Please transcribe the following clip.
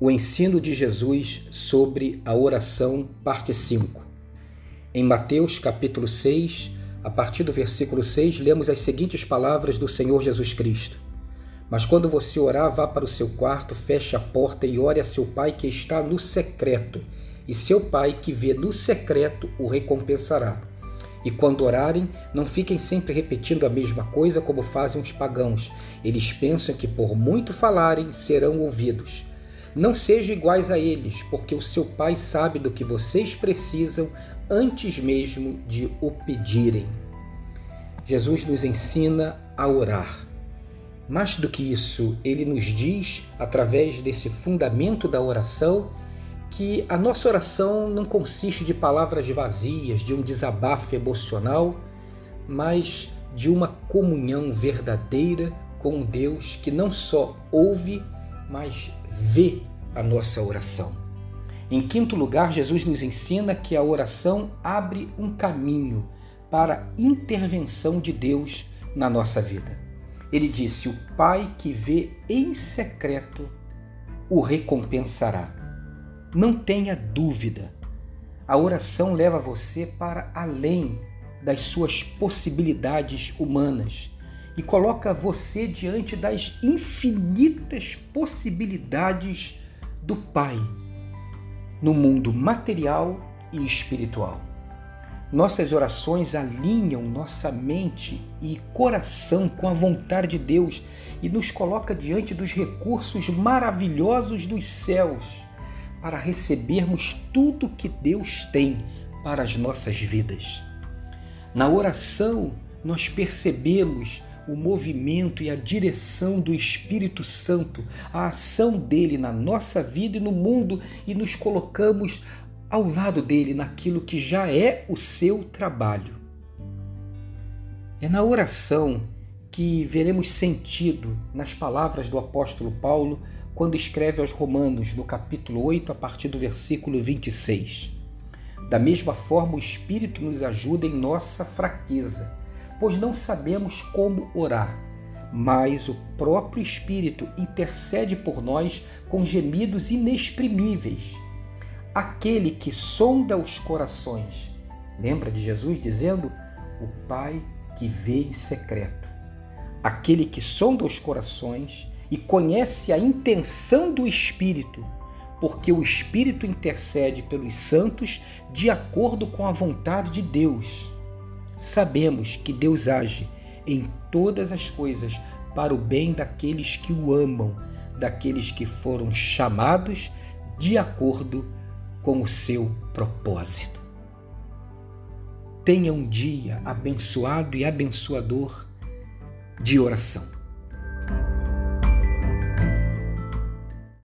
O ensino de Jesus sobre a oração, parte 5. Em Mateus capítulo 6, a partir do versículo 6, lemos as seguintes palavras do Senhor Jesus Cristo. Mas quando você orar, vá para o seu quarto, feche a porta e ore a seu pai que está no secreto, e seu pai que vê no secreto o recompensará. E quando orarem, não fiquem sempre repetindo a mesma coisa como fazem os pagãos. Eles pensam que por muito falarem serão ouvidos. Não sejam iguais a eles, porque o seu Pai sabe do que vocês precisam antes mesmo de o pedirem. Jesus nos ensina a orar. Mais do que isso, ele nos diz, através desse fundamento da oração, que a nossa oração não consiste de palavras vazias, de um desabafo emocional, mas de uma comunhão verdadeira com Deus que não só ouve, mas vê a nossa oração. Em quinto lugar, Jesus nos ensina que a oração abre um caminho para a intervenção de Deus na nossa vida. Ele disse: O Pai que vê em secreto o recompensará. Não tenha dúvida, a oração leva você para além das suas possibilidades humanas e coloca você diante das infinitas possibilidades do Pai no mundo material e espiritual. Nossas orações alinham nossa mente e coração com a vontade de Deus e nos coloca diante dos recursos maravilhosos dos céus para recebermos tudo que Deus tem para as nossas vidas. Na oração, nós percebemos o movimento e a direção do Espírito Santo, a ação dele na nossa vida e no mundo e nos colocamos ao lado dele naquilo que já é o seu trabalho. É na oração que veremos sentido nas palavras do apóstolo Paulo quando escreve aos Romanos, no capítulo 8, a partir do versículo 26. Da mesma forma, o Espírito nos ajuda em nossa fraqueza pois não sabemos como orar. Mas o próprio Espírito intercede por nós com gemidos inexprimíveis. Aquele que sonda os corações. Lembra de Jesus dizendo: O Pai que vê em secreto. Aquele que sonda os corações e conhece a intenção do Espírito, porque o Espírito intercede pelos santos de acordo com a vontade de Deus sabemos que Deus age em todas as coisas para o bem daqueles que o amam, daqueles que foram chamados de acordo com o seu propósito. Tenha um dia abençoado e abençoador de oração.